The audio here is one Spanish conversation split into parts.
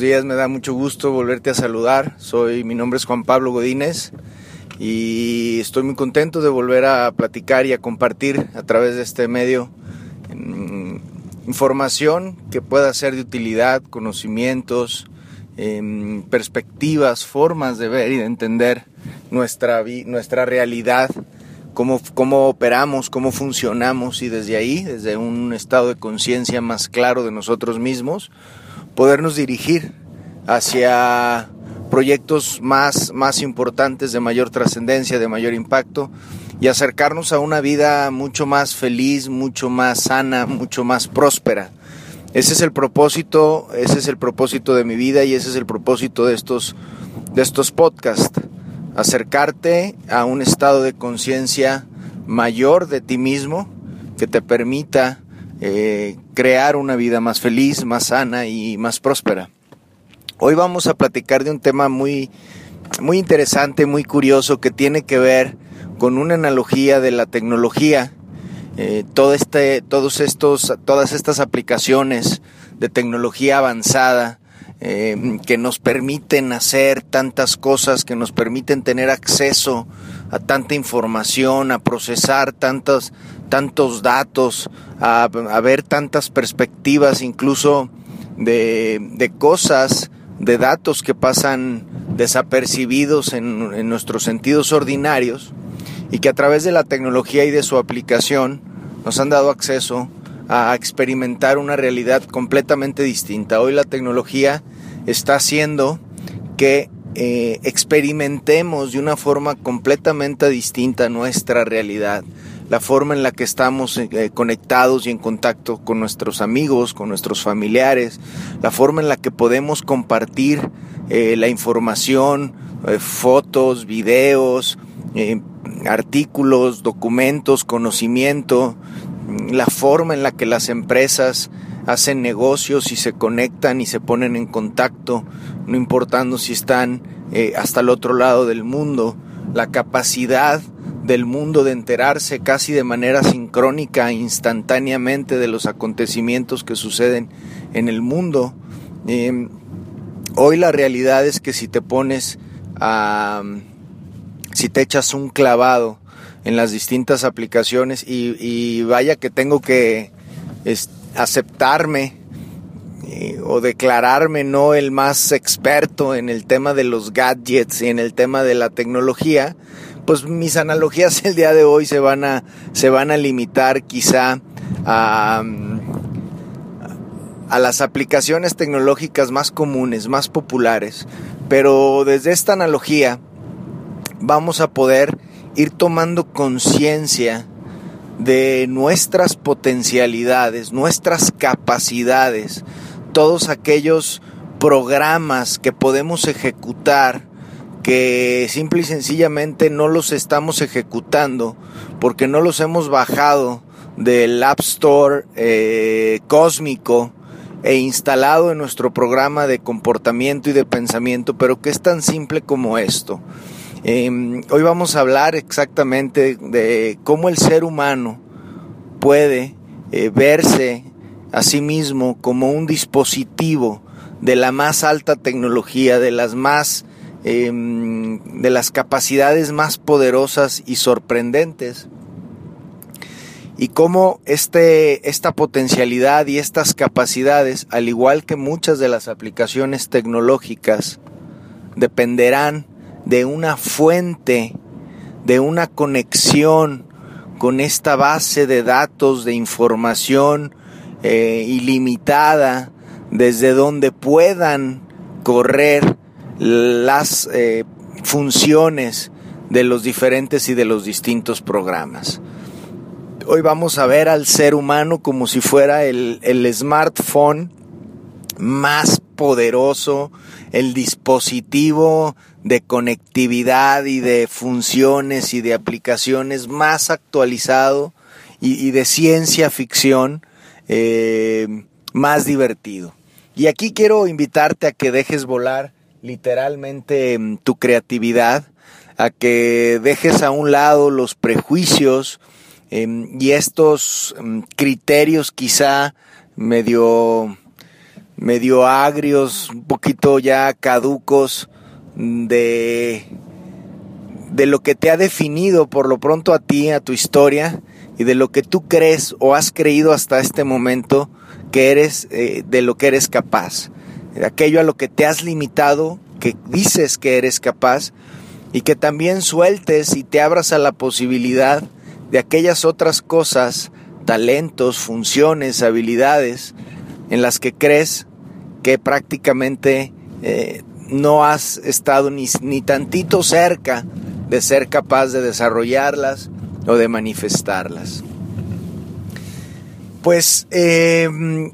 días, me da mucho gusto volverte a saludar. Soy, mi nombre es Juan Pablo Godínez y estoy muy contento de volver a platicar y a compartir a través de este medio mm, información que pueda ser de utilidad, conocimientos, em, perspectivas, formas de ver y de entender nuestra, nuestra realidad, cómo, cómo operamos, cómo funcionamos y desde ahí, desde un estado de conciencia más claro de nosotros mismos, podernos dirigir hacia proyectos más, más importantes, de mayor trascendencia, de mayor impacto y acercarnos a una vida mucho más feliz, mucho más sana, mucho más próspera. Ese es el propósito, ese es el propósito de mi vida y ese es el propósito de estos, de estos podcasts. Acercarte a un estado de conciencia mayor de ti mismo que te permita eh, crear una vida más feliz, más sana y más próspera. Hoy vamos a platicar de un tema muy, muy interesante, muy curioso, que tiene que ver con una analogía de la tecnología. Eh, este, todos estos, todas estas aplicaciones de tecnología avanzada eh, que nos permiten hacer tantas cosas, que nos permiten tener acceso a tanta información, a procesar tantos, tantos datos, a, ver tantas perspectivas, incluso de, cosas, de datos que pasan desapercibidos en, en nuestros sentidos ordinarios y que a través de la tecnología y de su aplicación nos han dado acceso a experimentar una realidad completamente distinta. Hoy la tecnología está haciendo que eh, experimentemos de una forma completamente distinta nuestra realidad, la forma en la que estamos eh, conectados y en contacto con nuestros amigos, con nuestros familiares, la forma en la que podemos compartir eh, la información, fotos, videos, artículos, documentos, conocimiento, la forma en la que las empresas hacen negocios y se conectan y se ponen en contacto, no importando si están eh, hasta el otro lado del mundo, la capacidad del mundo de enterarse casi de manera sincrónica, instantáneamente de los acontecimientos que suceden en el mundo. Em, hoy la realidad es que si te pones a, si te echas un clavado en las distintas aplicaciones y, vaya que tengo que aceptarme eh, o declararme no el más experto en el tema de los gadgets y en el tema de la tecnología, pues mis analogías el día de hoy se van a, se van a limitar quizá a, a las aplicaciones tecnológicas más comunes, más populares. Pero desde esta analogía vamos a poder ir tomando conciencia de nuestras potencialidades, nuestras capacidades, todos aquellos programas que podemos ejecutar que simple y sencillamente no los estamos ejecutando porque no los hemos bajado del App Store eh, cósmico e instalado en nuestro programa de comportamiento y de pensamiento, pero que es tan simple como esto. Em, hoy vamos a hablar exactamente de cómo el ser humano puede eh, verse a sí mismo como un dispositivo de la más alta tecnología, de las más em, de las capacidades más poderosas y sorprendentes. Y cómo este, esta potencialidad y estas capacidades, al igual que muchas de las aplicaciones tecnológicas, dependerán de una fuente, de una conexión con esta base de datos, de información eh, ilimitada, desde donde puedan correr las eh, funciones de los diferentes y de los distintos programas. Hoy vamos a ver al ser humano como si fuera el, el smartphone más poderoso, el dispositivo de conectividad y de funciones y de aplicaciones más actualizado y, de ciencia ficción eh, más divertido. Y aquí quiero invitarte a que dejes volar literalmente mm, tu creatividad, a que dejes a un lado los prejuicios em, y estos mm, criterios quizá medio medio agrios, un poquito ya caducos de, de lo que te ha definido por lo pronto a ti, a tu historia y de lo que tú crees o has creído hasta este momento que eres, eh, de lo que eres capaz, de aquello a lo que te has limitado, que dices que eres capaz y que también sueltes y te abras a la posibilidad de aquellas otras cosas, talentos, funciones, habilidades en las que crees que prácticamente eh, no has estado ni, ni tantito cerca de ser capaz de desarrollarlas o de manifestarlas. Pues em,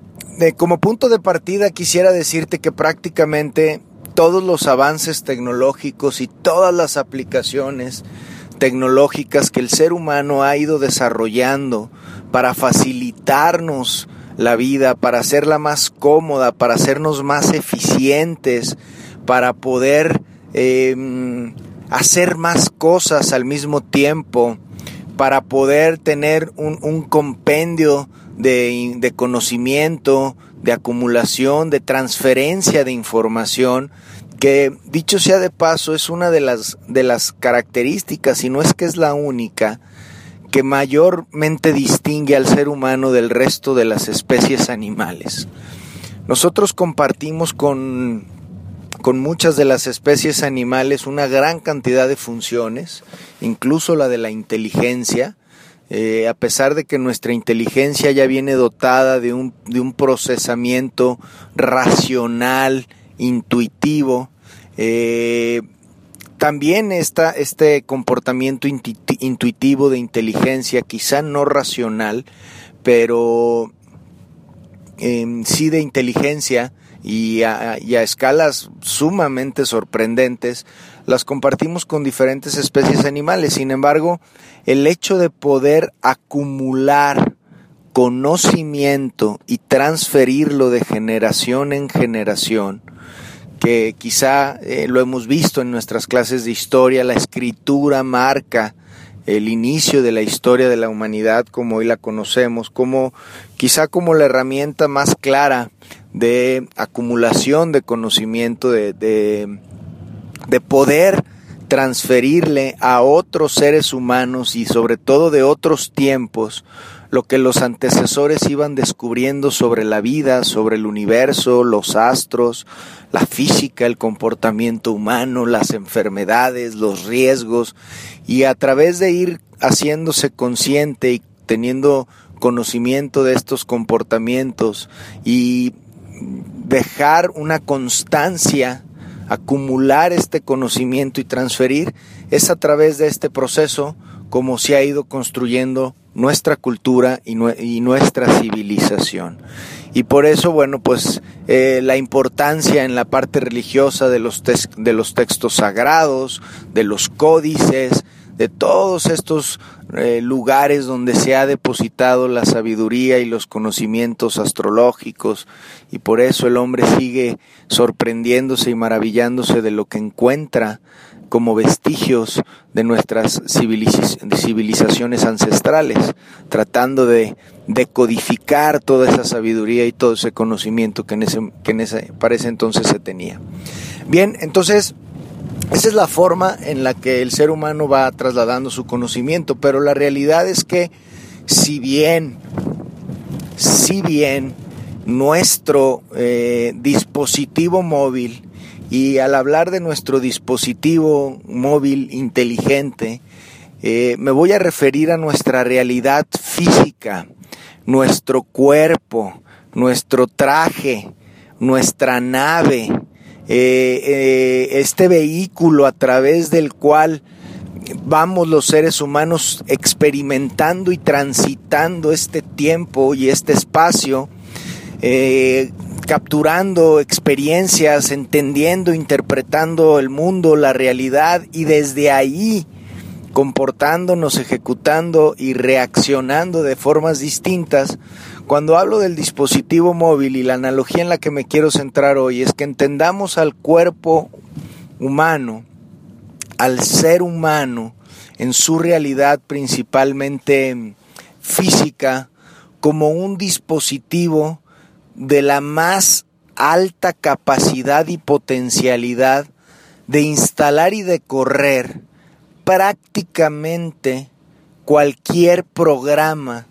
como punto de partida quisiera decirte que prácticamente todos los avances tecnológicos y todas las aplicaciones tecnológicas que el ser humano ha ido desarrollando para facilitarnos la vida, para hacerla más cómoda, para hacernos más eficientes, para poder em, hacer más cosas al mismo tiempo, para poder tener un, compendio de, conocimiento, de acumulación, de transferencia de información, que dicho sea de paso es una de las, de las características, y no es que es la única, que mayormente distingue al ser humano del resto de las especies animales. Nosotros compartimos con, con muchas de las especies animales una gran cantidad de funciones, incluso la de la inteligencia, eh, a pesar de que nuestra inteligencia ya viene dotada de un, de un procesamiento racional, intuitivo, eh, también está este comportamiento intuitivo de inteligencia, quizá no racional, pero em, sí de inteligencia y a, escalas sumamente sorprendentes, las compartimos con diferentes especies animales. Sin embargo, el hecho de poder acumular conocimiento y transferirlo de generación en generación, que quizá eh, lo hemos visto en nuestras clases de historia, la escritura marca el inicio de la historia de la humanidad como hoy la conocemos, como quizá como la herramienta más clara de acumulación de conocimiento, de, de, de poder transferirle a otros seres humanos y sobre todo de otros tiempos lo que los antecesores iban descubriendo sobre la vida, sobre el universo, los astros, la física, el comportamiento humano, las enfermedades, los riesgos, y a través de ir haciéndose consciente y teniendo conocimiento de estos comportamientos y dejar una constancia, acumular este conocimiento y transferir, es a través de este proceso como se ha ido construyendo nuestra cultura y, nuestra civilización. Y por eso, bueno, pues eh, la importancia en la parte religiosa de los, de los textos sagrados, de los códices, de todos estos eh, lugares donde se ha depositado la sabiduría y los conocimientos astrológicos y por eso el hombre sigue sorprendiéndose y maravillándose de lo que encuentra como vestigios de nuestras civilizaciones ancestrales, tratando de decodificar toda esa sabiduría y todo ese conocimiento que en ese, que en ese, para ese entonces se tenía. Bien, entonces, esa es la forma en la que el ser humano va trasladando su conocimiento, pero la realidad es que si bien, si bien nuestro eh, dispositivo móvil y al hablar de nuestro dispositivo móvil inteligente, eh, me voy a referir a nuestra realidad física, nuestro cuerpo, nuestro traje, nuestra nave, eh, eh, este vehículo a través del cual vamos los seres humanos experimentando y transitando este tiempo y este espacio, capturando experiencias, entendiendo, interpretando el mundo, la realidad y desde ahí comportándonos, ejecutando y reaccionando de formas distintas. Cuando hablo del dispositivo móvil y la analogía en la que me quiero centrar hoy es que entendamos al cuerpo humano, al ser humano, en su realidad principalmente física, como un dispositivo de la más alta capacidad y potencialidad de instalar y de correr prácticamente cualquier programa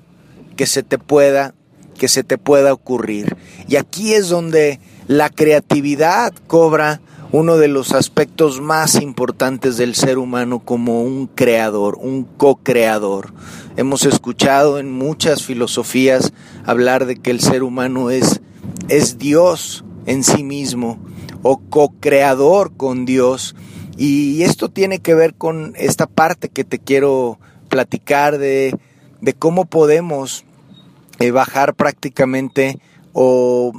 que se te pueda que se te pueda ocurrir. Y aquí es donde la creatividad cobra uno de los aspectos más importantes del ser humano como un creador, un co-creador. Hemos escuchado en muchas filosofías hablar de que el ser humano es, es Dios en sí mismo o co-creador con Dios. Y esto tiene que ver con esta parte que te quiero platicar de, de cómo podemos eh, bajar prácticamente o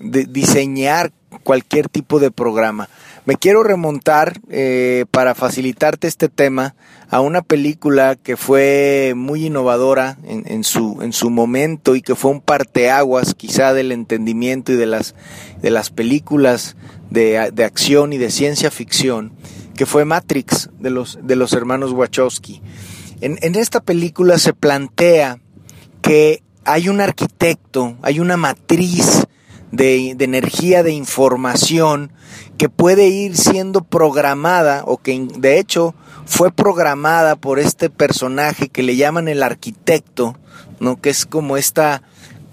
diseñar cualquier tipo de programa. Me quiero remontar eh, para facilitarte este tema a una película que fue muy innovadora en, su, en su momento y que fue un parteaguas quizá del entendimiento y de las, de las películas de, de acción y de ciencia ficción, que fue Matrix de los, de los hermanos Wachowski. En, en esta película se plantea que hay un arquitecto, hay una matriz de, energía, de información que puede ir siendo programada o que de hecho fue programada por este personaje que le llaman el arquitecto, ¿no? que es como esta,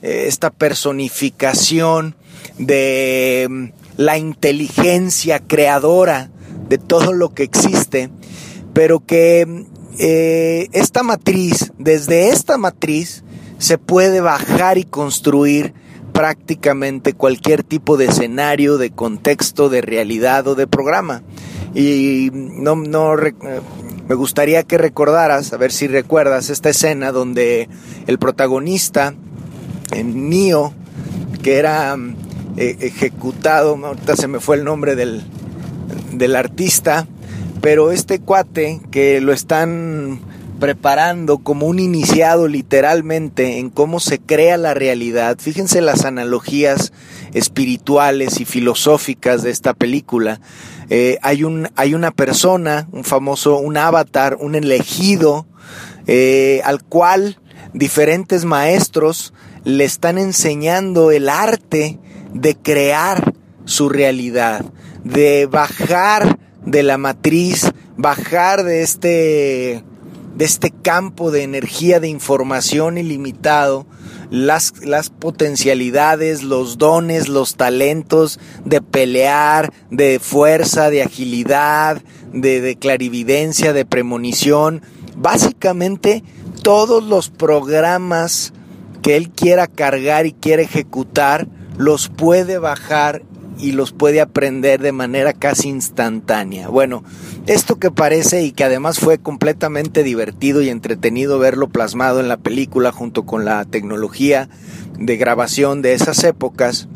eh, esta personificación de mm, la inteligencia creadora de todo lo que existe, pero que mm, eh, esta matriz, desde esta matriz, se puede bajar y construir prácticamente cualquier tipo de escenario, de contexto, de realidad o de programa. Y no, no me gustaría que recordaras, a ver si recuerdas esta escena donde el protagonista, en Neo, que era eh, ejecutado, ahorita se me fue el nombre del, del artista, pero este cuate que lo están preparando como un iniciado literalmente en cómo se crea la realidad. Fíjense las analogías espirituales y filosóficas de esta película. Eh, hay, un, hay una persona, un famoso, un avatar, un elegido, eh, al cual diferentes maestros le están enseñando el arte de crear su realidad, de bajar de la matriz, bajar de este de este campo de energía de información ilimitado, las, las potencialidades, los dones, los talentos de pelear, de fuerza, de agilidad, de, de clarividencia, de premonición, básicamente todos los programas que él quiera cargar y quiera ejecutar, los puede bajar y los puede aprender de manera casi instantánea. Bueno, esto que parece y que además fue completamente divertido y entretenido verlo plasmado en la película junto con la tecnología de grabación de esas épocas,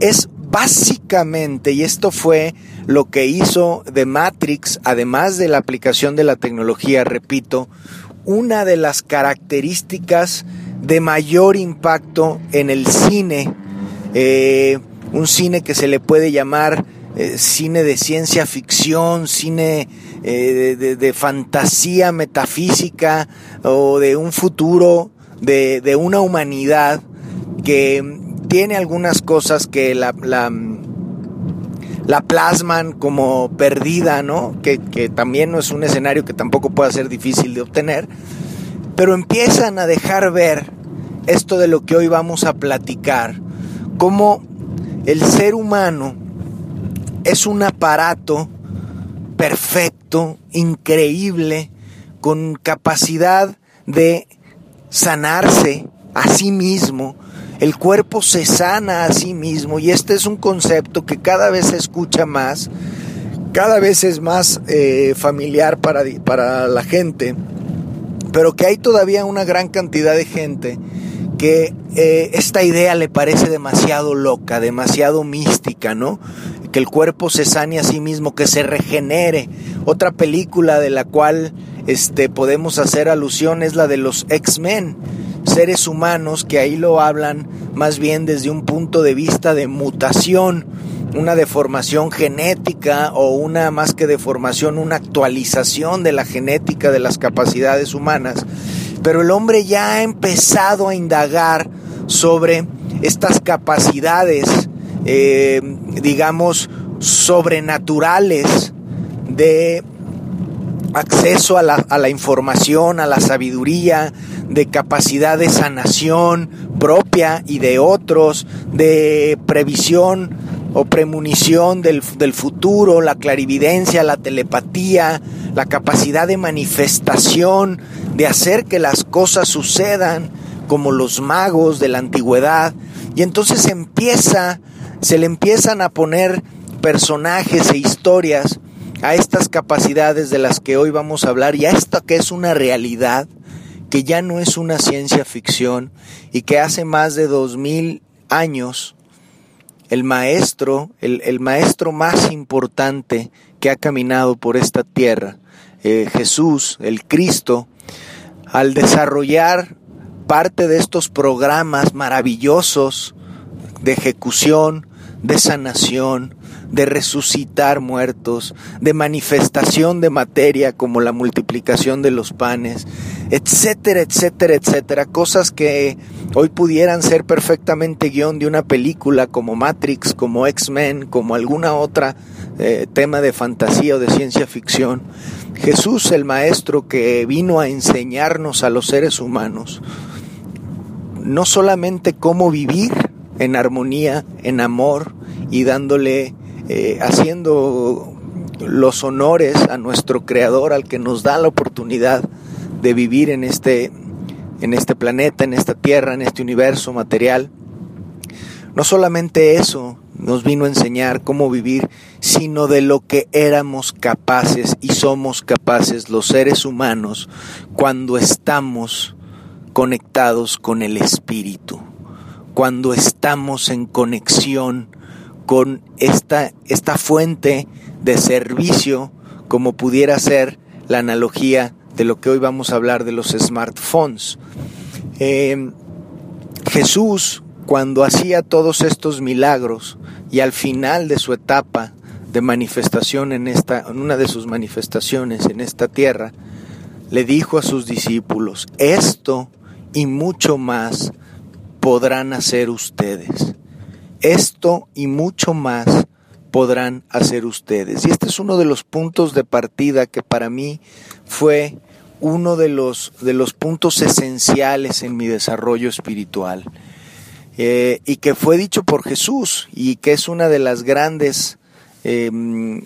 es básicamente, y esto fue lo que hizo de Matrix, además de la aplicación de la tecnología, repito, una de las características de mayor impacto en el cine. Eh, un cine que se le puede llamar eh, cine de ciencia ficción, cine eh, de, fantasía metafísica o de un futuro de, una humanidad que tiene algunas cosas que la plasman como perdida, ¿no? Que, que también no es un escenario que tampoco pueda ser difícil de obtener, pero empiezan a dejar ver esto de lo que hoy vamos a platicar, cómo el ser humano es un aparato perfecto, increíble, con capacidad de sanarse a sí mismo. El cuerpo se sana a sí mismo y este es un concepto que cada vez se escucha más, cada vez es más eh, familiar para, para la gente, pero que hay todavía una gran cantidad de gente que eh, esta idea le parece demasiado loca, demasiado mística, ¿no? Que el cuerpo se sane a sí mismo, que se regenere. Otra película de la cual este, podemos hacer alusión es la de los X-Men, seres humanos que ahí lo hablan más bien desde un punto de vista de mutación, una deformación genética o una más que deformación, una actualización de la genética de las capacidades humanas pero el hombre ya ha empezado a indagar sobre estas capacidades eh, digamos, sobrenaturales de acceso a la, a la, información, a la sabiduría, de capacidad de sanación propia y de otros, de previsión o premonición del, del futuro, la clarividencia, la telepatía, la capacidad de manifestación, de hacer que las cosas sucedan, como los magos de la antigüedad. Y entonces empieza, se le empiezan a poner personajes e historias a estas capacidades de las que hoy vamos a hablar y a esto que es una realidad, que ya no es una ciencia ficción y que hace más de dos mil años el maestro, el, el, maestro más importante que ha caminado por esta tierra, eh, Jesús, el Cristo, al desarrollar parte de estos programas maravillosos de ejecución, de sanación, de resucitar muertos, de manifestación de materia como la multiplicación de los panes, etcétera, etcétera, etcétera. Cosas que hoy pudieran ser perfectamente guion de una película como Matrix, como X-Men, como alguna otra eh, tema de fantasía o de ciencia ficción. Jesús, el Maestro que vino a enseñarnos a los seres humanos, no solamente cómo vivir en armonía, en amor y dándole eh, haciendo los honores a nuestro Creador, al que nos da la oportunidad de vivir en este, en este planeta, en esta tierra, en este universo material. No solamente eso nos vino a enseñar cómo vivir, sino de lo que éramos capaces y somos capaces los seres humanos cuando estamos conectados con el Espíritu, cuando estamos en conexión con esta, esta fuente de servicio, como pudiera ser la analogía de lo que hoy vamos a hablar de los smartphones. Eh, Jesús, cuando hacía todos estos milagros y al final de su etapa de manifestación en esta, en una de sus manifestaciones en esta tierra, le dijo a sus discípulos, esto y mucho más podrán hacer ustedes. Esto y mucho más podrán hacer ustedes. Y este es uno de los puntos de partida que para mí fue uno de los, de los puntos esenciales en mi desarrollo espiritual. Eh, y que fue dicho por Jesús y que es una de las grandes em,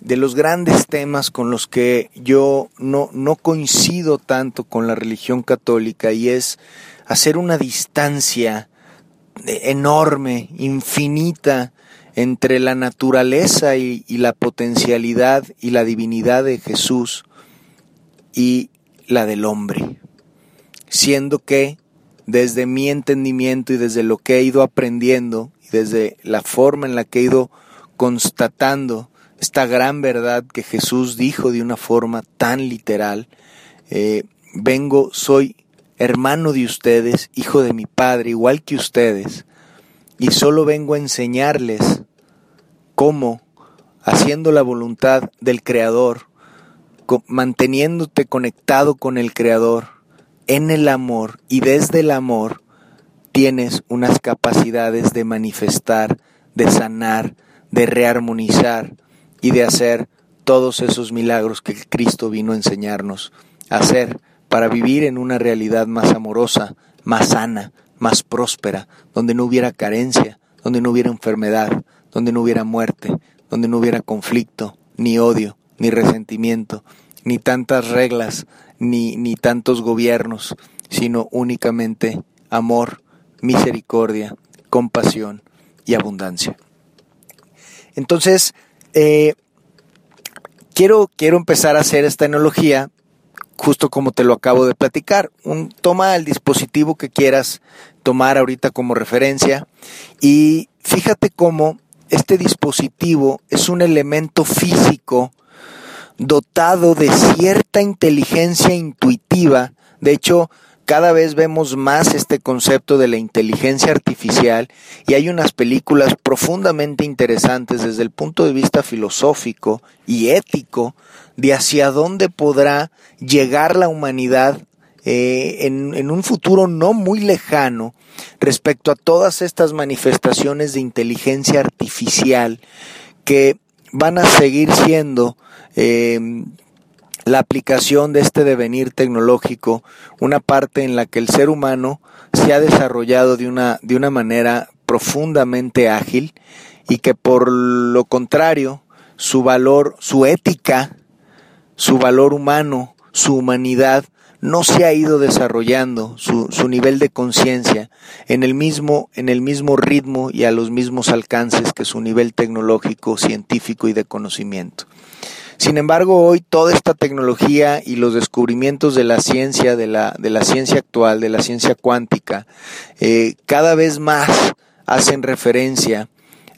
de los grandes temas con los que yo no, no coincido tanto con la religión católica y es hacer una distancia enorme, infinita, entre la naturaleza y, la potencialidad y la divinidad de Jesús y la del hombre, siendo que desde mi entendimiento y desde lo que he ido aprendiendo y desde la forma en la que he ido constatando esta gran verdad que Jesús dijo de una forma tan literal, eh, vengo, soy hermano de ustedes, hijo de mi Padre, igual que ustedes, y solo vengo a enseñarles cómo, haciendo la voluntad del Creador, manteniéndote conectado con el Creador, en el amor y desde el amor, tienes unas capacidades de manifestar, de sanar, de rearmonizar y de hacer todos esos milagros que Cristo vino a enseñarnos a hacer para vivir en una realidad más amorosa, más sana, más próspera, donde no hubiera carencia, donde no hubiera enfermedad, donde no hubiera muerte, donde no hubiera conflicto, ni odio, ni resentimiento, ni tantas reglas, ni, ni tantos gobiernos, sino únicamente amor, misericordia, compasión y abundancia. Entonces, eh, quiero, quiero empezar a hacer esta analogía justo como te lo acabo de platicar. Un, toma el dispositivo que quieras tomar ahorita como referencia y fíjate cómo este dispositivo es un elemento físico dotado de cierta inteligencia intuitiva. De hecho, cada vez vemos más este concepto de la inteligencia artificial y hay unas películas profundamente interesantes desde el punto de vista filosófico y ético de hacia dónde podrá llegar la humanidad eh, en, un futuro no muy lejano respecto a todas estas manifestaciones de inteligencia artificial que van a seguir siendo eh, la aplicación de este devenir tecnológico, una parte en la que el ser humano se ha desarrollado de una, de una manera profundamente ágil y que por lo contrario su valor, su ética, su valor humano, su humanidad no se ha ido desarrollando su, su nivel de conciencia en el mismo en el mismo ritmo y a los mismos alcances que su nivel tecnológico, científico y de conocimiento. Sin embargo, hoy toda esta tecnología y los descubrimientos de la ciencia, de la, de la ciencia actual, de la ciencia cuántica, eh, cada vez más hacen referencia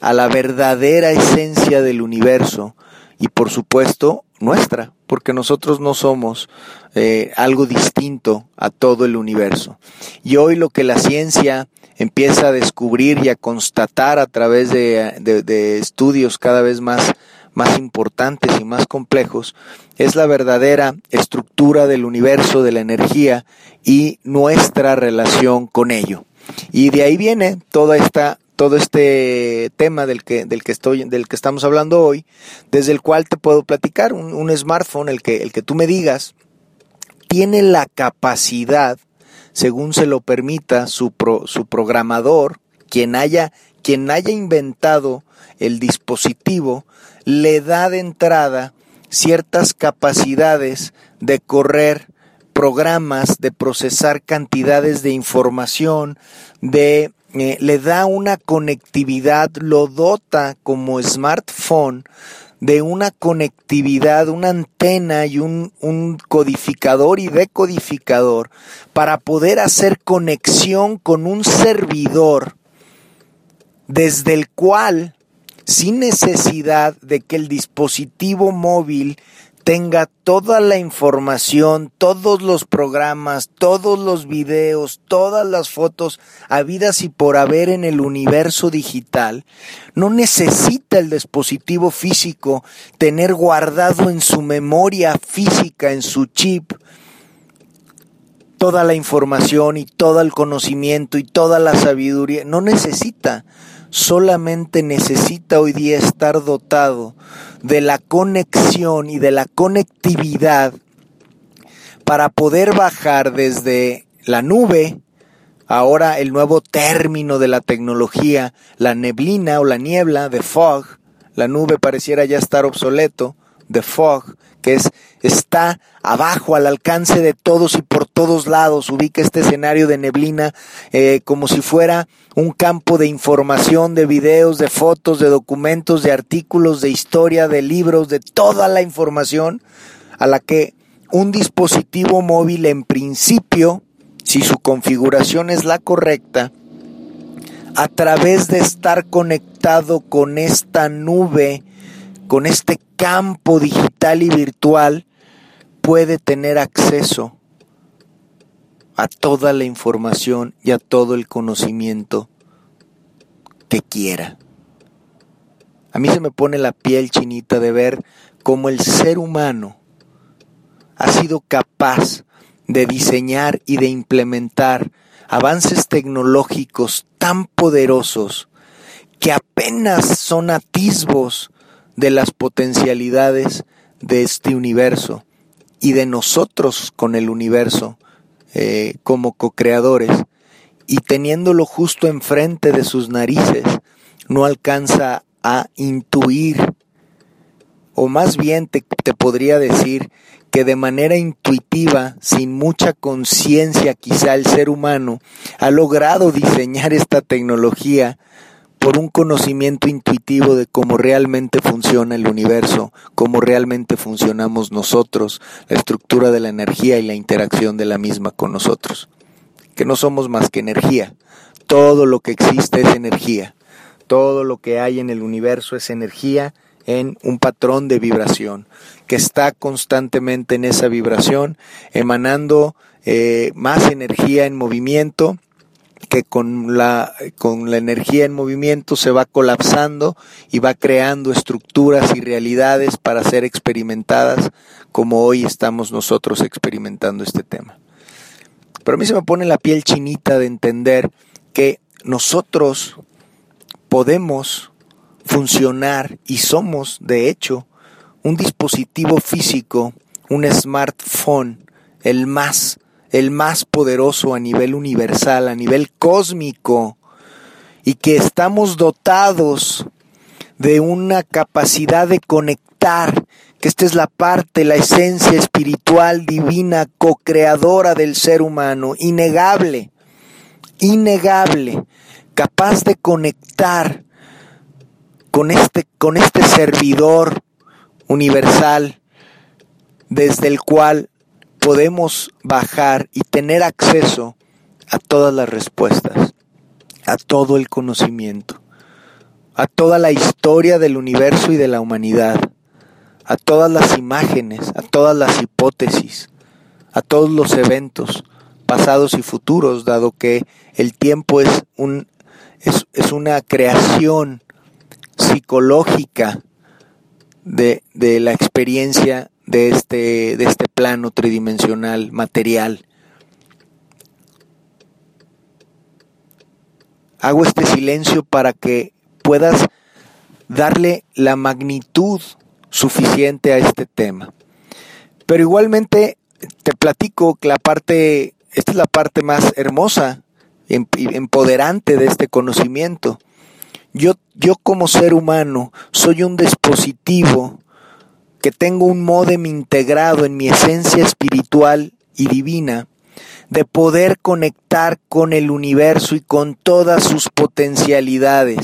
a la verdadera esencia del universo y por supuesto nuestra, porque nosotros no somos eh, algo distinto a todo el universo. Y hoy lo que la ciencia empieza a descubrir y a constatar a través de, de, de estudios cada vez más más importantes y más complejos, es la verdadera estructura del universo, de la energía y nuestra relación con ello. Y de ahí viene toda esta todo este tema del que, del que estoy, del que estamos hablando hoy, desde el cual te puedo platicar, un, un smartphone, el que, el que tú me digas, tiene la capacidad, según se lo permita su, pro, su programador, quien haya, quien haya inventado el dispositivo, le da de entrada ciertas capacidades de correr programas, de procesar cantidades de información, de eh, le da una conectividad, lo dota como smartphone de una conectividad, una antena y un, un, codificador y decodificador para poder hacer conexión con un servidor desde el cual sin necesidad de que el dispositivo móvil tenga toda la información, todos los programas, todos los videos, todas las fotos habidas y por haber en el universo digital, no necesita el dispositivo físico tener guardado en su memoria física, en su chip, toda la información y todo el conocimiento y toda la sabiduría. No necesita solamente necesita hoy día estar dotado de la conexión y de la conectividad para poder bajar desde la nube, ahora el nuevo término de la tecnología, la neblina o la niebla de fog, la nube pareciera ya estar obsoleto, de fog, que es está abajo al alcance de todos y por todos lados. Ubica este escenario de neblina eh, como si fuera un campo de información, de videos, de fotos, de documentos, de artículos, de historia, de libros, de toda la información a la que un dispositivo móvil en principio, si su configuración es la correcta, a través de estar conectado con esta nube, con este campo digital y virtual, puede tener acceso a toda la información y a todo el conocimiento que quiera. A mí se me pone la piel chinita de ver cómo el ser humano ha sido capaz de diseñar y de implementar avances tecnológicos tan poderosos que apenas son atisbos de las potencialidades de este universo y de nosotros con el universo eh, como co-creadores y teniéndolo justo enfrente de sus narices, no alcanza a intuir, o más bien te, te podría decir que de manera intuitiva, sin mucha conciencia quizá el ser humano, ha logrado diseñar esta tecnología por un conocimiento intuitivo de cómo realmente funciona el universo, cómo realmente funcionamos nosotros, la estructura de la energía y la interacción de la misma con nosotros. Que no somos más que energía. Todo lo que existe es energía. Todo lo que hay en el universo es energía en un patrón de vibración, que está constantemente en esa vibración, emanando eh, más energía en movimiento, que con la, con la energía en movimiento se va colapsando y va creando estructuras y realidades para ser experimentadas como hoy estamos nosotros experimentando este tema. Pero a mí se me pone la piel chinita de entender que nosotros podemos funcionar y somos, de hecho, un dispositivo físico, un smartphone, el más, el más poderoso a nivel universal, a nivel cósmico, y que estamos dotados de una capacidad de conectar, que esta es la parte, la esencia espiritual, divina, co-creadora del ser humano, innegable, innegable, capaz de conectar con este, con este servidor universal desde el cual podemos bajar y tener acceso a todas las respuestas, a todo el conocimiento, a toda la historia del universo y de la humanidad, a todas las imágenes, a todas las hipótesis, a todos los eventos pasados y futuros, dado que el tiempo es, un, es, es una creación psicológica de, de la experiencia de este, de este plano tridimensional material. Hago este silencio para que puedas darle la magnitud suficiente a este tema. Pero igualmente te platico que la parte, esta es la parte más hermosa, em, empoderante de este conocimiento. Yo, yo como ser humano soy un dispositivo que tengo un modem integrado en mi esencia espiritual y divina de poder conectar con el universo y con todas sus potencialidades,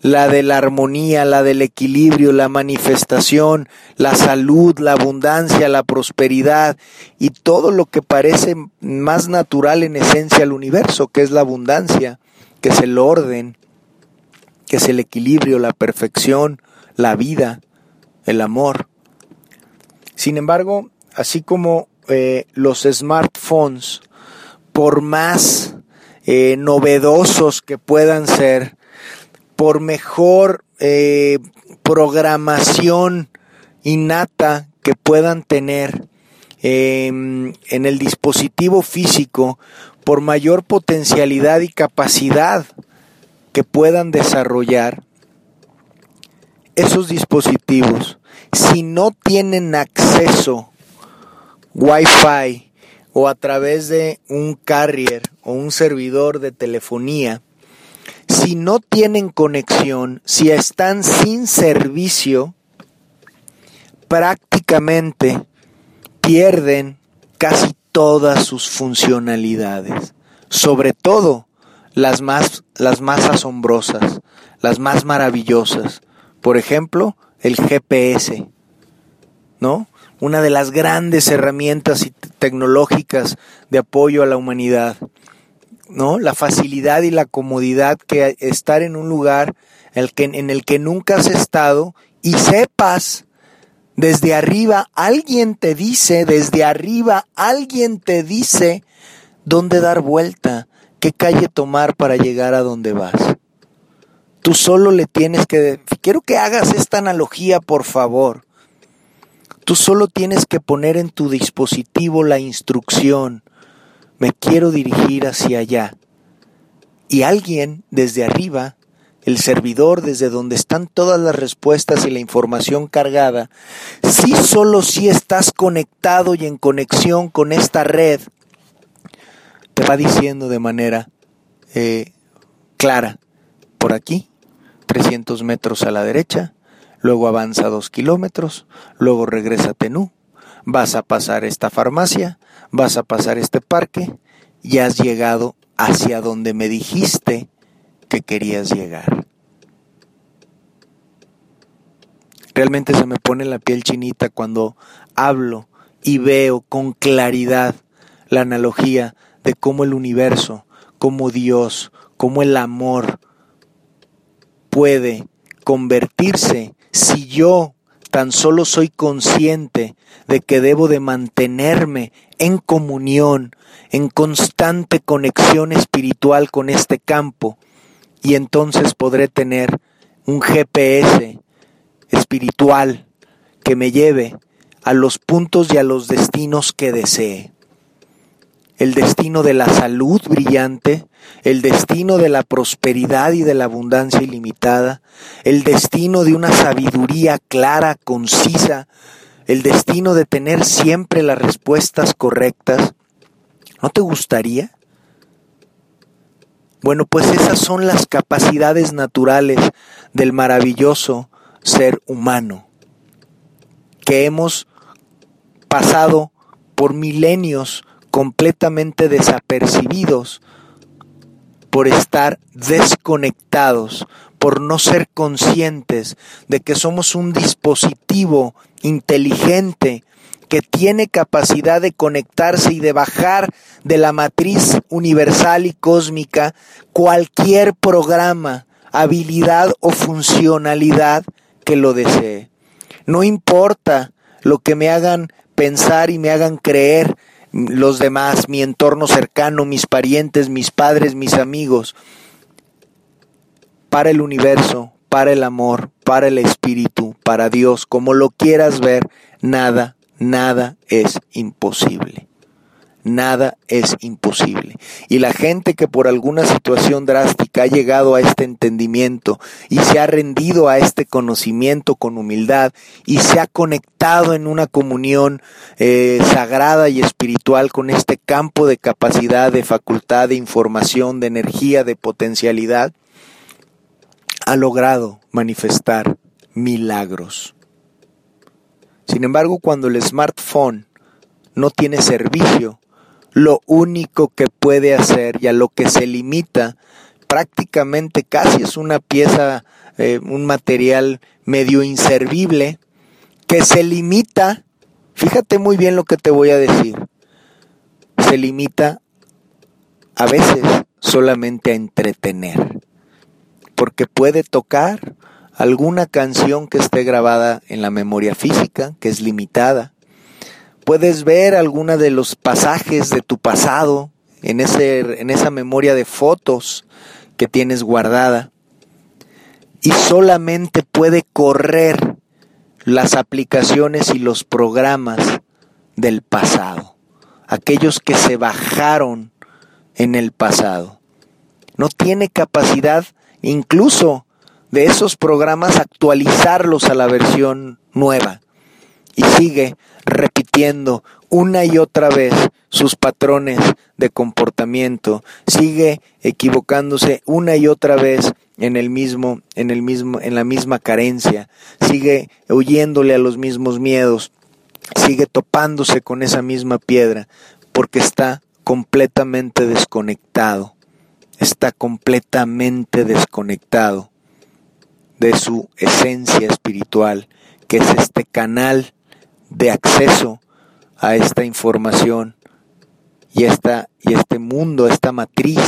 la de la armonía, la del equilibrio, la manifestación, la salud, la abundancia, la prosperidad y todo lo que parece más natural en esencia al universo, que es la abundancia, que es el orden, que es el equilibrio, la perfección, la vida, el amor. Sin embargo, así como eh, los smartphones, por más eh, novedosos que puedan ser, por mejor eh, programación innata que puedan tener em, en el dispositivo físico, por mayor potencialidad y capacidad que puedan desarrollar esos dispositivos, si no tienen acceso Wi-Fi o a través de un carrier o un servidor de telefonía, si no tienen conexión, si están sin servicio, prácticamente pierden casi todas sus funcionalidades, sobre todo las más, las más asombrosas, las más maravillosas. Por ejemplo, el GPS, ¿no? Una de las grandes herramientas tecnológicas de apoyo a la humanidad, ¿no? La facilidad y la comodidad que estar en un lugar en el que, en el que nunca has estado y sepas desde arriba, alguien te dice, desde arriba, alguien te dice dónde dar vuelta, qué calle tomar para llegar a donde vas. Tú solo le tienes que... Quiero que hagas esta analogía, por favor. Tú solo tienes que poner en tu dispositivo la instrucción. Me quiero dirigir hacia allá. Y alguien desde arriba, el servidor desde donde están todas las respuestas y la información cargada, si solo si estás conectado y en conexión con esta red, te va diciendo de manera eh, clara, por aquí, 300 metros a la derecha, luego avanza dos kilómetros, luego regresa a Tenú, vas a pasar esta farmacia, vas a pasar este parque y has llegado hacia donde me dijiste que querías llegar. Realmente se me pone la piel chinita cuando hablo y veo con claridad la analogía de cómo el universo, cómo Dios, cómo el amor puede convertirse si yo tan solo soy consciente de que debo de mantenerme en comunión, en constante conexión espiritual con este campo, y entonces podré tener un GPS espiritual que me lleve a los puntos y a los destinos que desee. El destino de la salud brillante, el destino de la prosperidad y de la abundancia ilimitada, el destino de una sabiduría clara, concisa, el destino de tener siempre las respuestas correctas. ¿No te gustaría? Bueno, pues esas son las capacidades naturales del maravilloso ser humano, que hemos pasado por milenios completamente desapercibidos por estar desconectados, por no ser conscientes de que somos un dispositivo inteligente que tiene capacidad de conectarse y de bajar de la matriz universal y cósmica cualquier programa, habilidad o funcionalidad que lo desee. No importa lo que me hagan pensar y me hagan creer los demás, mi entorno cercano, mis parientes, mis padres, mis amigos, para el universo, para el amor, para el espíritu, para Dios, como lo quieras ver, nada, nada es imposible nada es imposible. Y la gente que por alguna situación drástica ha llegado a este entendimiento y se ha rendido a este conocimiento con humildad y se ha conectado en una comunión eh, sagrada y espiritual con este campo de capacidad, de facultad, de información, de energía, de potencialidad, ha logrado manifestar milagros. Sin embargo, cuando el smartphone no tiene servicio, lo único que puede hacer y a lo que se limita prácticamente casi es una pieza, eh, un material medio inservible que se limita, fíjate muy bien lo que te voy a decir, se limita a veces solamente a entretener, porque puede tocar alguna canción que esté grabada en la memoria física, que es limitada, Puedes ver alguna de los pasajes de tu pasado en, ese, en esa memoria de fotos que tienes guardada. Y solamente puede correr las aplicaciones y los programas del pasado. Aquellos que se bajaron en el pasado. No tiene capacidad incluso de esos programas actualizarlos a la versión nueva. Y sigue repitiendo una y otra vez sus patrones de comportamiento, sigue equivocándose una y otra vez en el mismo en el mismo en la misma carencia, sigue huyéndole a los mismos miedos, sigue topándose con esa misma piedra porque está completamente desconectado. Está completamente desconectado de su esencia espiritual, que es este canal de acceso a esta información y, esta, y este mundo, esta matriz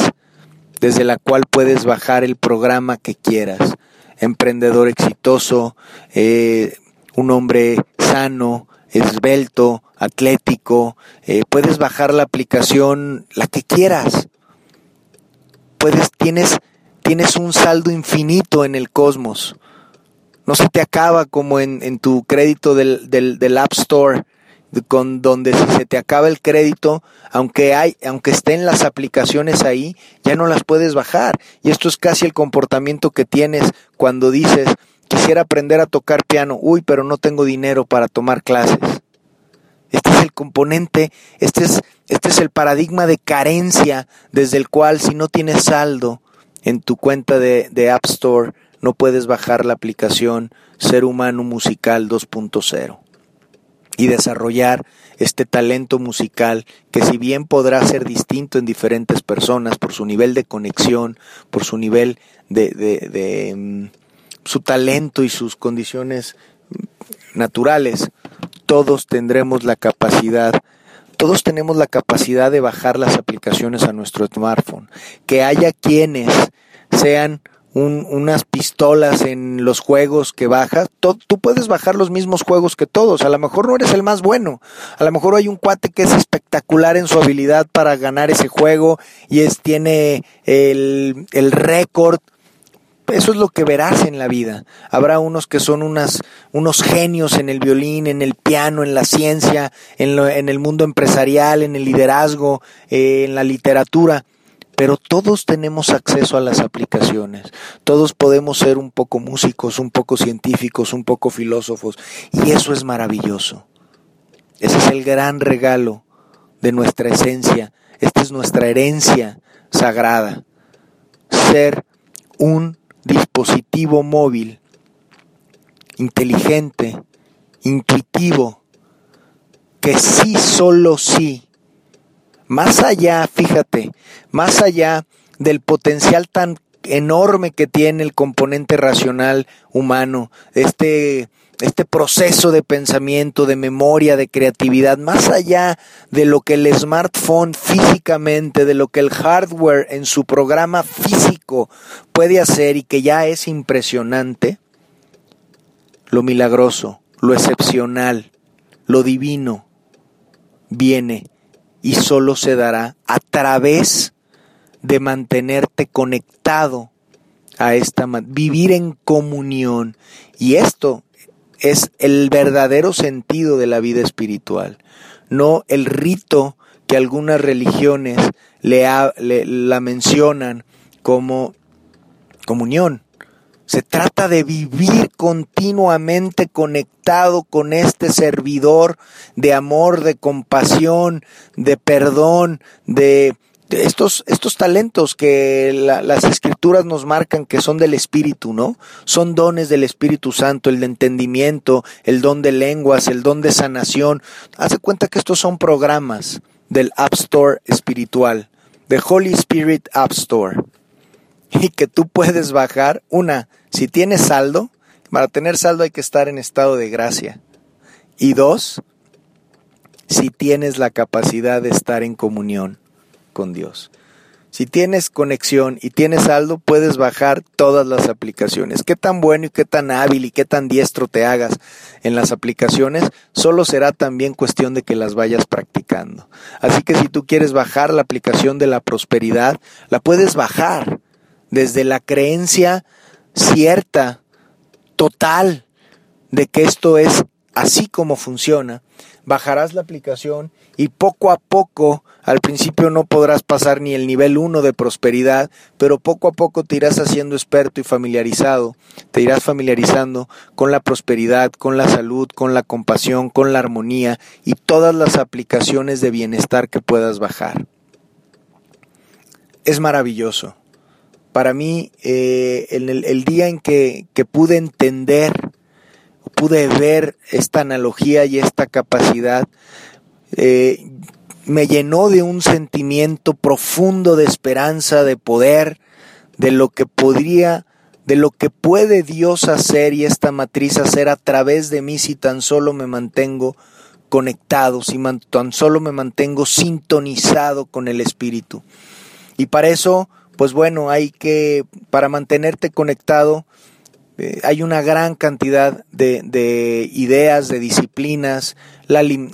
desde la cual puedes bajar el programa que quieras. Emprendedor exitoso, eh, un hombre sano, esbelto, atlético, eh, puedes bajar la aplicación, la que quieras. Puedes, tienes, tienes un saldo infinito en el cosmos no se te acaba como en, tu crédito del, App Store, con donde si se te acaba el crédito, aunque hay, aunque estén las aplicaciones ahí, ya no las puedes bajar. Y esto es casi el comportamiento que tienes cuando dices, quisiera aprender a tocar piano, uy, pero no tengo dinero para tomar clases. Este es el componente, este es, este es el paradigma de carencia desde el cual si no tienes saldo en tu cuenta de App Store, no puedes bajar la aplicación Ser Humano Musical 2.0 y desarrollar este talento musical que si bien podrá ser distinto en diferentes personas por su nivel de conexión, por su nivel de, de, mm, su talento y sus condiciones naturales, todos tendremos la capacidad todos tenemos la capacidad de bajar las aplicaciones a nuestro smartphone. Que haya quienes sean unas pistolas en los juegos que bajas, tú puedes bajar los mismos juegos que todos, a lo mejor no eres el más bueno, a lo mejor hay un cuate que es espectacular en su habilidad para ganar ese juego y es, tiene el, el récord, eso es lo que verás en la vida. Habrá unos que son unas, unos genios en el violín, en el piano, en la ciencia, en, en el mundo empresarial, en el liderazgo, eh, en la literatura pero todos tenemos acceso a las aplicaciones. Todos podemos ser un poco músicos, un poco científicos, un poco filósofos, y eso es maravilloso. Ese es el gran regalo de nuestra esencia. Esta es nuestra herencia sagrada. Ser un dispositivo móvil, inteligente, intuitivo, que sí, solo sí más allá, fíjate, más allá del potencial tan enorme que tiene el componente racional humano, este, este proceso de pensamiento, de memoria, de creatividad, más allá de lo que el smartphone físicamente, de lo que el hardware en su programa físico puede hacer y que ya es impresionante, lo milagroso, lo excepcional, lo divino, viene y solo se dará a través de mantenerte conectado a esta vivir en comunión y esto es el verdadero sentido de la vida espiritual, no el rito que algunas religiones le, la mencionan como comunión. Se trata de vivir continuamente conectado con este servidor de amor, de compasión, de perdón, de, estos, estos talentos que las escrituras nos marcan que son del Espíritu, ¿no? Son dones del Espíritu Santo, el de entendimiento, el don de lenguas, el don de sanación. Hace cuenta que estos son programas del App Store espiritual, de Holy Spirit App Store y que tú puedes bajar. Una, si tienes saldo, para tener saldo hay que estar en estado de gracia. Y dos, si tienes la capacidad de estar en comunión con Dios. Si tienes conexión y tienes saldo, puedes bajar todas las aplicaciones. Qué tan bueno y qué tan hábil y qué tan diestro te hagas en las aplicaciones, solo será también cuestión de que las vayas practicando. Así que si tú quieres bajar la aplicación de la prosperidad, la puedes bajar desde la creencia cierta, total, de que esto es así como funciona, bajarás la aplicación y poco a poco, al principio no podrás pasar ni el nivel 1 de prosperidad, pero poco a poco te irás haciendo experto y familiarizado, te irás familiarizando con la prosperidad, con la salud, con la compasión, con la armonía y todas las aplicaciones de bienestar que puedas bajar. Es maravilloso para mí, eh, en el, día en que, pude entender, pude ver esta analogía y esta capacidad, eh, me llenó de un sentimiento profundo de esperanza, de poder, de lo que podría, de lo que puede Dios hacer y esta matriz hacer a través de mí si tan solo me mantengo conectado, si tan solo me mantengo sintonizado con el Espíritu. Y para eso pues bueno, hay que, para mantenerte conectado, eh, hay una gran cantidad de, ideas, de disciplinas,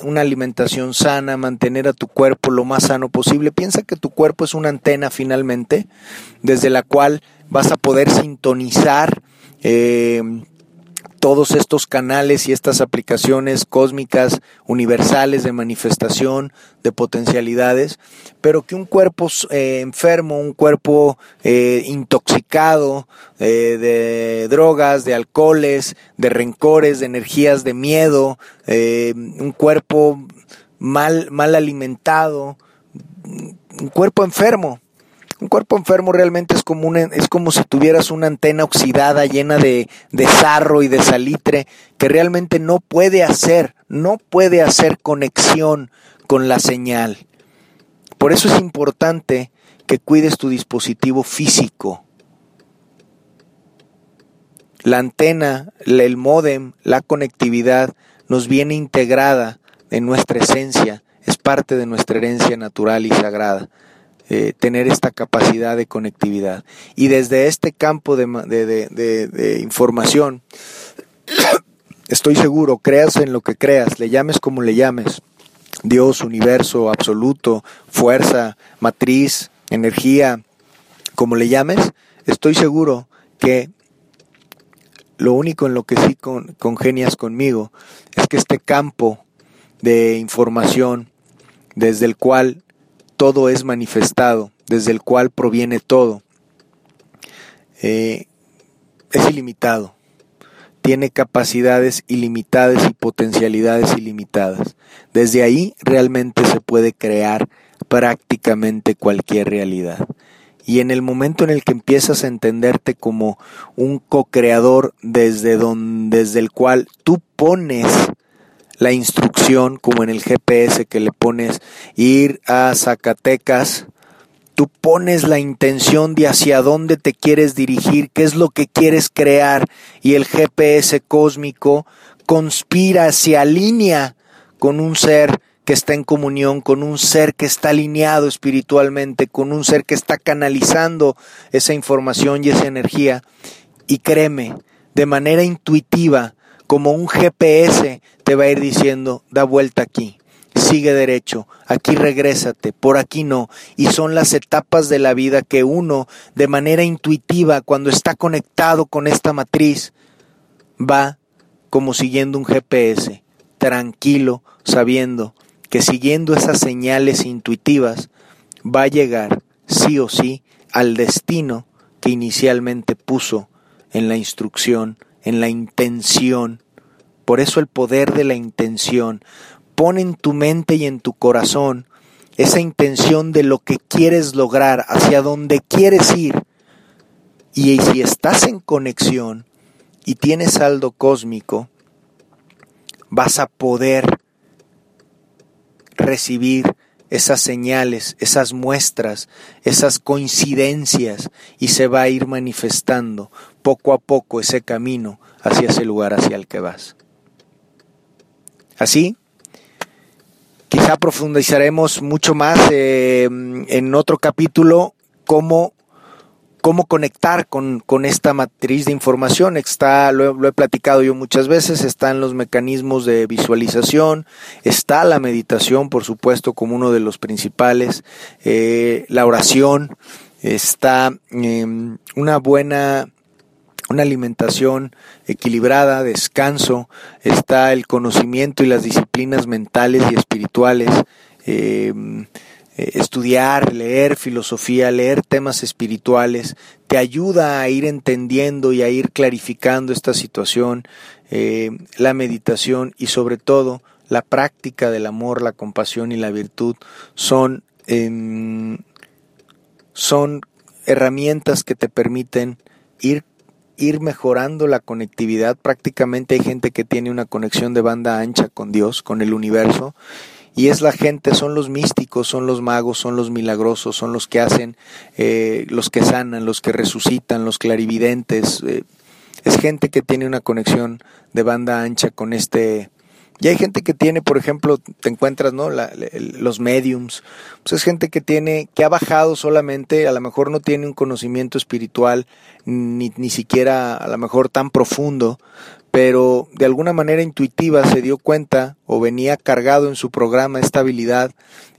una alimentación sana, mantener a tu cuerpo lo más sano posible. Piensa que tu cuerpo es una antena finalmente, desde la cual vas a poder sintonizar eh, todos estos canales y estas aplicaciones cósmicas universales de manifestación, de potencialidades, pero que un cuerpo eh, enfermo, un cuerpo eh, intoxicado eh, de drogas, de alcoholes, de rencores, de energías de miedo, un cuerpo mal, mal alimentado, un cuerpo enfermo, un cuerpo enfermo realmente es como, es como si tuvieras una antena oxidada llena de, de sarro y de salitre que realmente no puede hacer, no puede hacer conexión con la señal. Por eso es importante que cuides tu dispositivo físico. La antena, el modem, la conectividad nos viene integrada en nuestra esencia, es parte de nuestra herencia natural y sagrada. Eh, tener esta capacidad de conectividad. Y desde este campo de, de, información, estoy seguro, creas en lo que creas, le llames como le llames, Dios, universo, absoluto, fuerza, matriz, energía, como le llames, estoy seguro que lo único en lo que sí congenias conmigo es que este campo de información desde el cual todo es manifestado, desde el cual proviene todo, eh, es ilimitado. Tiene capacidades ilimitadas y potencialidades ilimitadas. Desde ahí realmente se puede crear prácticamente cualquier realidad. Y en el momento en el que empiezas a entenderte como un co-creador desde, desde el cual tú pones la instrucción, como en el GPS que le pones ir a Zacatecas, tú pones la intención de hacia dónde te quieres dirigir, qué es lo que quieres crear, y el GPS cósmico conspira, se alinea con un ser que está en comunión, con un ser que está alineado espiritualmente, con un ser que está canalizando esa información y esa energía. Y créeme, de manera intuitiva, como un GPS, te va a ir diciendo, da vuelta aquí, sigue derecho, aquí regrésate, por aquí no. Y son las etapas de la vida que uno, de manera intuitiva, cuando está conectado con esta matriz, va como siguiendo un GPS, tranquilo, sabiendo que siguiendo esas señales intuitivas va a llegar sí o sí al destino que inicialmente puso en la instrucción, en la intención. Por eso el poder de la intención. Pon en tu mente y en tu corazón esa intención de lo que quieres lograr, hacia dónde quieres ir. Y si estás en conexión y tienes saldo cósmico, vas a poder recibir esas señales, esas muestras, esas coincidencias y se va a ir manifestando poco a poco ese camino hacia ese lugar hacia el que vas. Así, quizá profundizaremos mucho más eh, en otro capítulo cómo cómo conectar con, con, esta matriz de información. Está, lo, he platicado yo muchas veces, están los mecanismos de visualización, está la meditación, por supuesto, como uno de los principales, eh, la oración, está em, una buena una alimentación equilibrada, descanso, está el conocimiento y las disciplinas mentales y espirituales, em, eh, estudiar, leer filosofía, leer temas espirituales, te ayuda a ir entendiendo y a ir clarificando esta situación, eh, la meditación y sobre todo la práctica del amor, la compasión y la virtud son, em, son herramientas que te permiten ir ir mejorando la conectividad. Prácticamente hay gente que tiene una conexión de banda ancha con Dios, con el universo, y es la gente, son los místicos, son los magos, son los milagrosos, son los que hacen, eh, los que sanan, los que resucitan, los clarividentes. Eh, es gente que tiene una conexión de banda ancha con este... Y hay gente que tiene, por ejemplo, te encuentras, ¿no? los mediums. Pues es gente que tiene, que ha bajado solamente, a lo mejor no tiene un conocimiento espiritual, ni, ni siquiera a lo mejor tan profundo, pero de alguna manera intuitiva se dio cuenta o venía cargado en su programa esta habilidad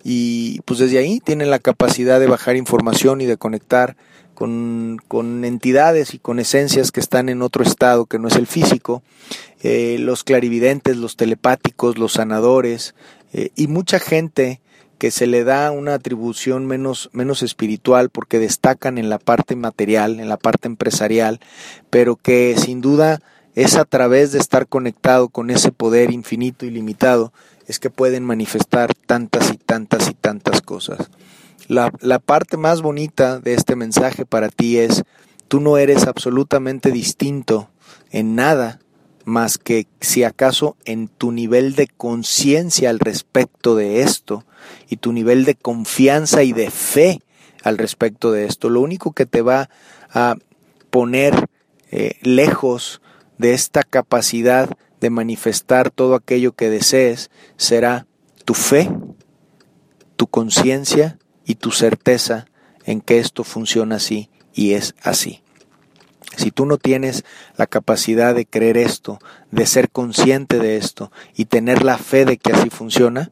y pues desde ahí tienen la capacidad de bajar información y de conectar con, entidades y con esencias que están en otro estado que no es el físico, eh, los clarividentes, los telepáticos, los sanadores eh, y mucha gente que se le da una atribución menos, menos espiritual porque destacan en la parte material, en la parte empresarial, pero que sin duda es a través de estar conectado con ese poder infinito y limitado, es que pueden manifestar tantas y tantas y tantas cosas. La, la, parte más bonita de este mensaje para ti es, tú no eres absolutamente distinto en nada más que si acaso en tu nivel de conciencia al respecto de esto y tu nivel de confianza y de fe al respecto de esto. Lo único que te va a poner eh, lejos de esta capacidad de manifestar todo aquello que desees será tu fe, tu conciencia y tu certeza en que esto funciona así y es así. Si tú no tienes la capacidad de creer esto, de ser consciente de esto y tener la fe de que así funciona,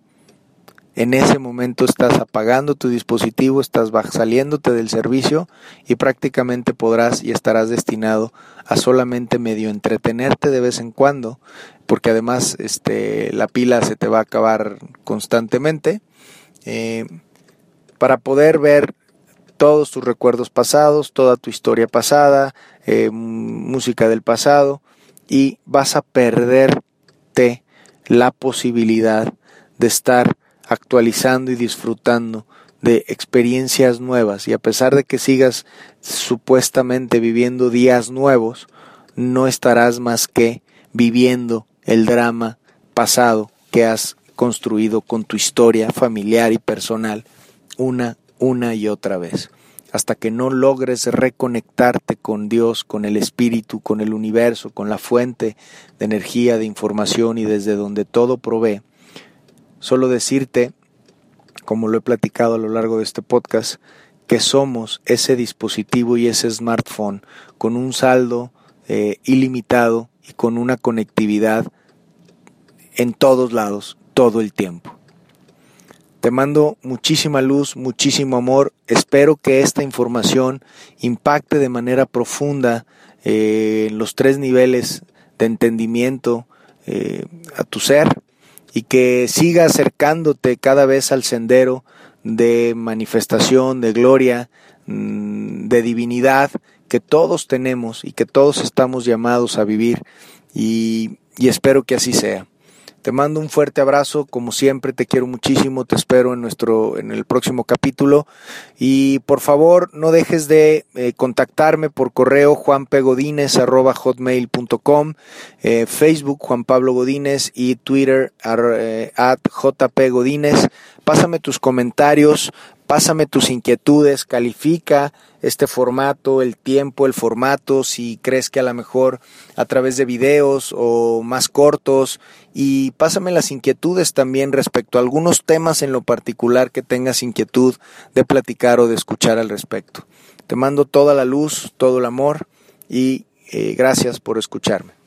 en ese momento estás apagando tu dispositivo, estás saliéndote del servicio y prácticamente podrás y estarás destinado a solamente medio entretenerte de vez en cuando, porque además este, la pila se te va a acabar constantemente, eh, para poder ver todos tus recuerdos pasados, toda tu historia pasada, eh, música del pasado, y vas a perderte la posibilidad de estar actualizando y disfrutando de experiencias nuevas. Y a pesar de que sigas supuestamente viviendo días nuevos, no estarás más que viviendo el drama pasado que has construido con tu historia familiar y personal una, una y otra vez. Hasta que no logres reconectarte con Dios, con el Espíritu, con el universo, con la fuente de energía, de información y desde donde todo provee, Solo decirte, como lo he platicado a lo largo de este podcast, que somos ese dispositivo y ese smartphone con un saldo eh, ilimitado y con una conectividad en todos lados, todo el tiempo. Te mando muchísima luz, muchísimo amor. Espero que esta información impacte de manera profunda eh, en los tres niveles de entendimiento eh, a tu ser y que siga acercándote cada vez al sendero de manifestación, de gloria, mm, de divinidad que todos tenemos y que todos estamos llamados a vivir y, y espero que así sea. Te mando un fuerte abrazo, como siempre te quiero muchísimo, te espero en nuestro en el próximo capítulo y por favor no dejes de eh, contactarme por correo juanpegodines@hotmail.com, eh, Facebook Juan Pablo Godínez y Twitter eh, at. Pásame tus comentarios, Pásame tus inquietudes, califica este formato, el tiempo, el formato, si crees que a lo mejor a través de videos o más cortos y pásame las inquietudes también respecto a algunos temas en lo particular que tengas inquietud de platicar o de escuchar al respecto. Te mando toda la luz, todo el amor y eh, gracias por escucharme.